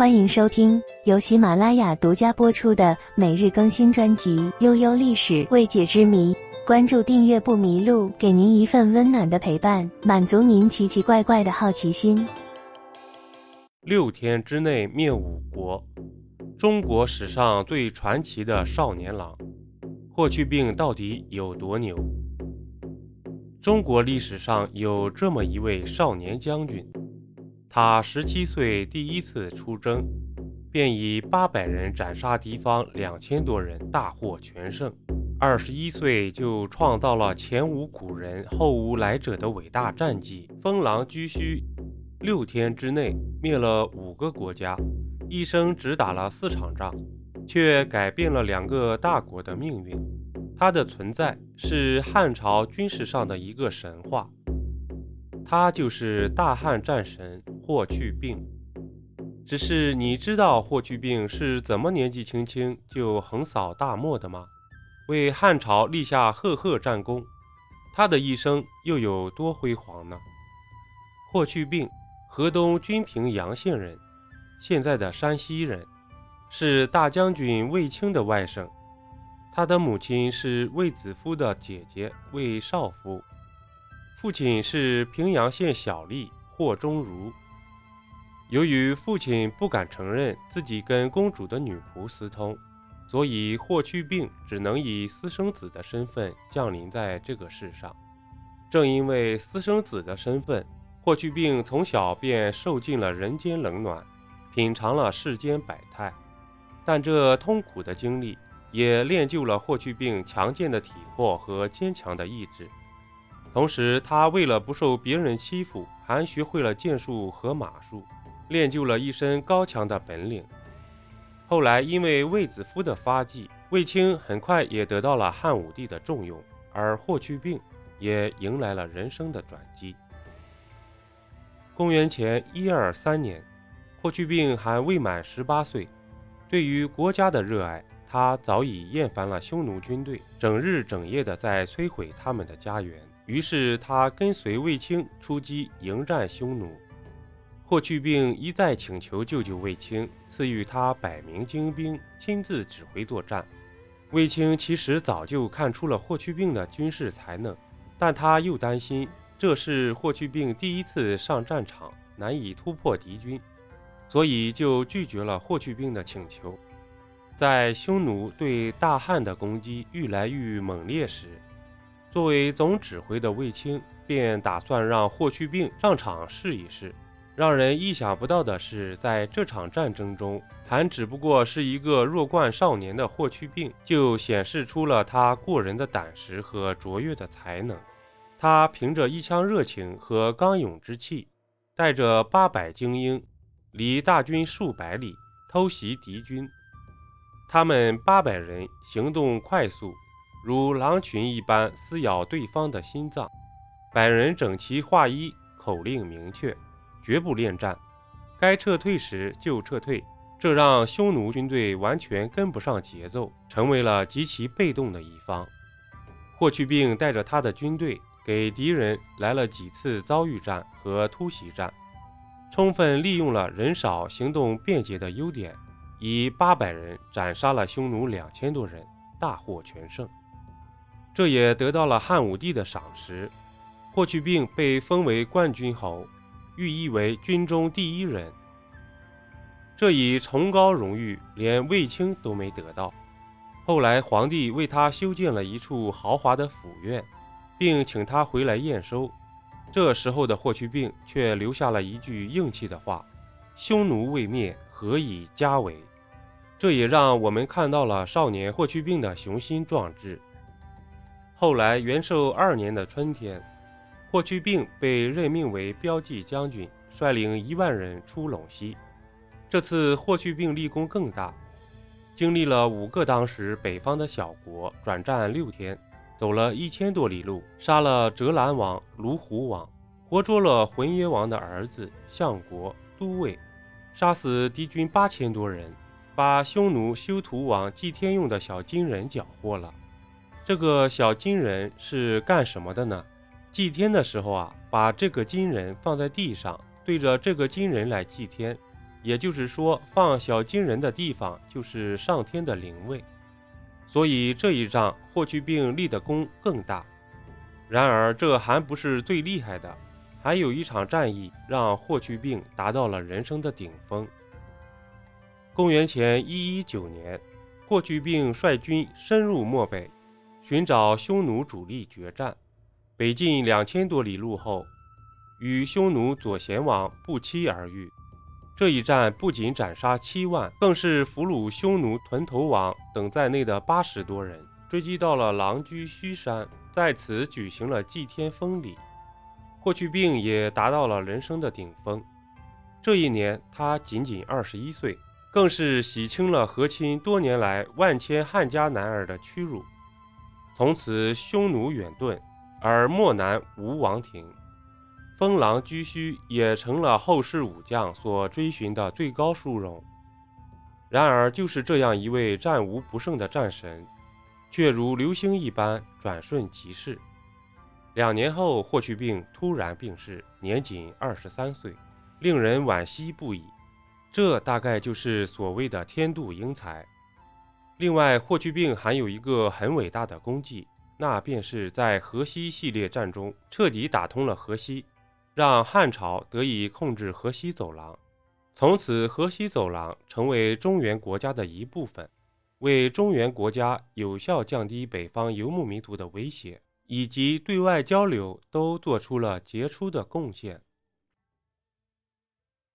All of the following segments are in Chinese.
欢迎收听由喜马拉雅独家播出的每日更新专辑《悠悠历史未解之谜》。关注订阅不迷路，给您一份温暖的陪伴，满足您奇奇怪怪的好奇心。六天之内灭五国，中国史上最传奇的少年郎霍去病到底有多牛？中国历史上有这么一位少年将军。他十七岁第一次出征，便以八百人斩杀敌方两千多人，大获全胜。二十一岁就创造了前无古人后无来者的伟大战绩，封狼居胥。六天之内灭了五个国家，一生只打了四场仗，却改变了两个大国的命运。他的存在是汉朝军事上的一个神话。他就是大汉战神霍去病。只是你知道霍去病是怎么年纪轻轻就横扫大漠的吗？为汉朝立下赫赫战功。他的一生又有多辉煌呢？霍去病，河东均平阳县人，现在的山西人，是大将军卫青的外甥。他的母亲是卫子夫的姐姐卫少夫。父亲是平阳县小吏霍中儒。由于父亲不敢承认自己跟公主的女仆私通，所以霍去病只能以私生子的身份降临在这个世上。正因为私生子的身份，霍去病从小便受尽了人间冷暖，品尝了世间百态。但这痛苦的经历也练就了霍去病强健的体魄和坚强的意志。同时，他为了不受别人欺负，还学会了剑术和马术，练就了一身高强的本领。后来，因为卫子夫的发迹，卫青很快也得到了汉武帝的重用，而霍去病也迎来了人生的转机。公元前一二三年，霍去病还未满十八岁，对于国家的热爱，他早已厌烦了匈奴军队整日整夜的在摧毁他们的家园。于是他跟随卫青出击迎战匈奴。霍去病一再请求救救卫青，赐予他百名精兵，亲自指挥作战。卫青其实早就看出了霍去病的军事才能，但他又担心这是霍去病第一次上战场，难以突破敌军，所以就拒绝了霍去病的请求。在匈奴对大汉的攻击愈来愈猛烈时，作为总指挥的卫青便打算让霍去病上场试一试。让人意想不到的是，在这场战争中，还只不过是一个弱冠少年的霍去病，就显示出了他过人的胆识和卓越的才能。他凭着一腔热情和刚勇之气，带着八百精英，离大军数百里偷袭敌军。他们八百人行动快速。如狼群一般撕咬对方的心脏，百人整齐划一，口令明确，绝不恋战，该撤退时就撤退。这让匈奴军队完全跟不上节奏，成为了极其被动的一方。霍去病带着他的军队，给敌人来了几次遭遇战和突袭战，充分利用了人少、行动便捷的优点，以八百人斩杀了匈奴两千多人，大获全胜。这也得到了汉武帝的赏识，霍去病被封为冠军侯，寓意为军中第一人。这一崇高荣誉，连卫青都没得到。后来，皇帝为他修建了一处豪华的府院，并请他回来验收。这时候的霍去病却留下了一句硬气的话：“匈奴未灭，何以家为？”这也让我们看到了少年霍去病的雄心壮志。后来，元寿二年的春天，霍去病被任命为骠骑将军，率领一万人出陇西。这次霍去病立功更大，经历了五个当时北方的小国，转战六天，走了一千多里路，杀了折兰王、卢虎王，活捉了浑邪王的儿子相国、都尉，杀死敌军八千多人，把匈奴修图王祭天用的小金人缴获了。这个小金人是干什么的呢？祭天的时候啊，把这个金人放在地上，对着这个金人来祭天，也就是说，放小金人的地方就是上天的灵位。所以这一仗霍去病立的功更大。然而这还不是最厉害的，还有一场战役让霍去病达到了人生的顶峰。公元前一一九年，霍去病率军深入漠北，寻找匈奴主力决战。北进两千多里路后，与匈奴左贤王不期而遇。这一战不仅斩杀七万，更是俘虏匈奴屯头王等在内的八十多人，追击到了狼居胥山，在此举行了祭天封礼。霍去病也达到了人生的顶峰。这一年他仅仅二十一岁，更是洗清了和亲多年来万千汉家男儿的屈辱。从此匈奴远遁，而漠南无王庭。封狼居胥也成了后世武将所追寻的最高殊荣。然而，就是这样一位战无不胜的战神，却如流星一般转瞬即逝。两年后，霍去病突然病逝，年仅二十三岁，令人惋惜不已。这大概就是所谓的天妒英才。另外，霍去病还有一个很伟大的功绩，那便是在河西系列战中彻底打通了河西。让汉朝得以控制河西走廊，从此河西走廊成为中原国家的一部分，为中原国家有效降低北方游牧民族的威胁以及对外交流都做出了杰出的贡献。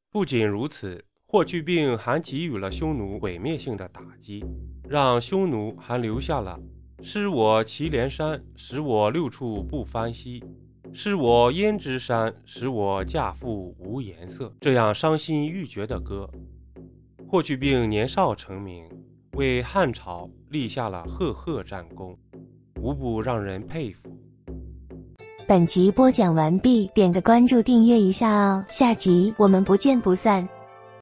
不仅如此，霍去病还给予了匈奴毁灭性的打击，让匈奴还留下了“失我祁连山，使我六处不翻稀”。失我胭脂山，使我嫁妇无颜色。这样伤心欲绝的歌，霍去病年少成名，为汉朝立下了赫赫战功，无不让人佩服。本集播讲完毕，点个关注，订阅一下哦，下集我们不见不散。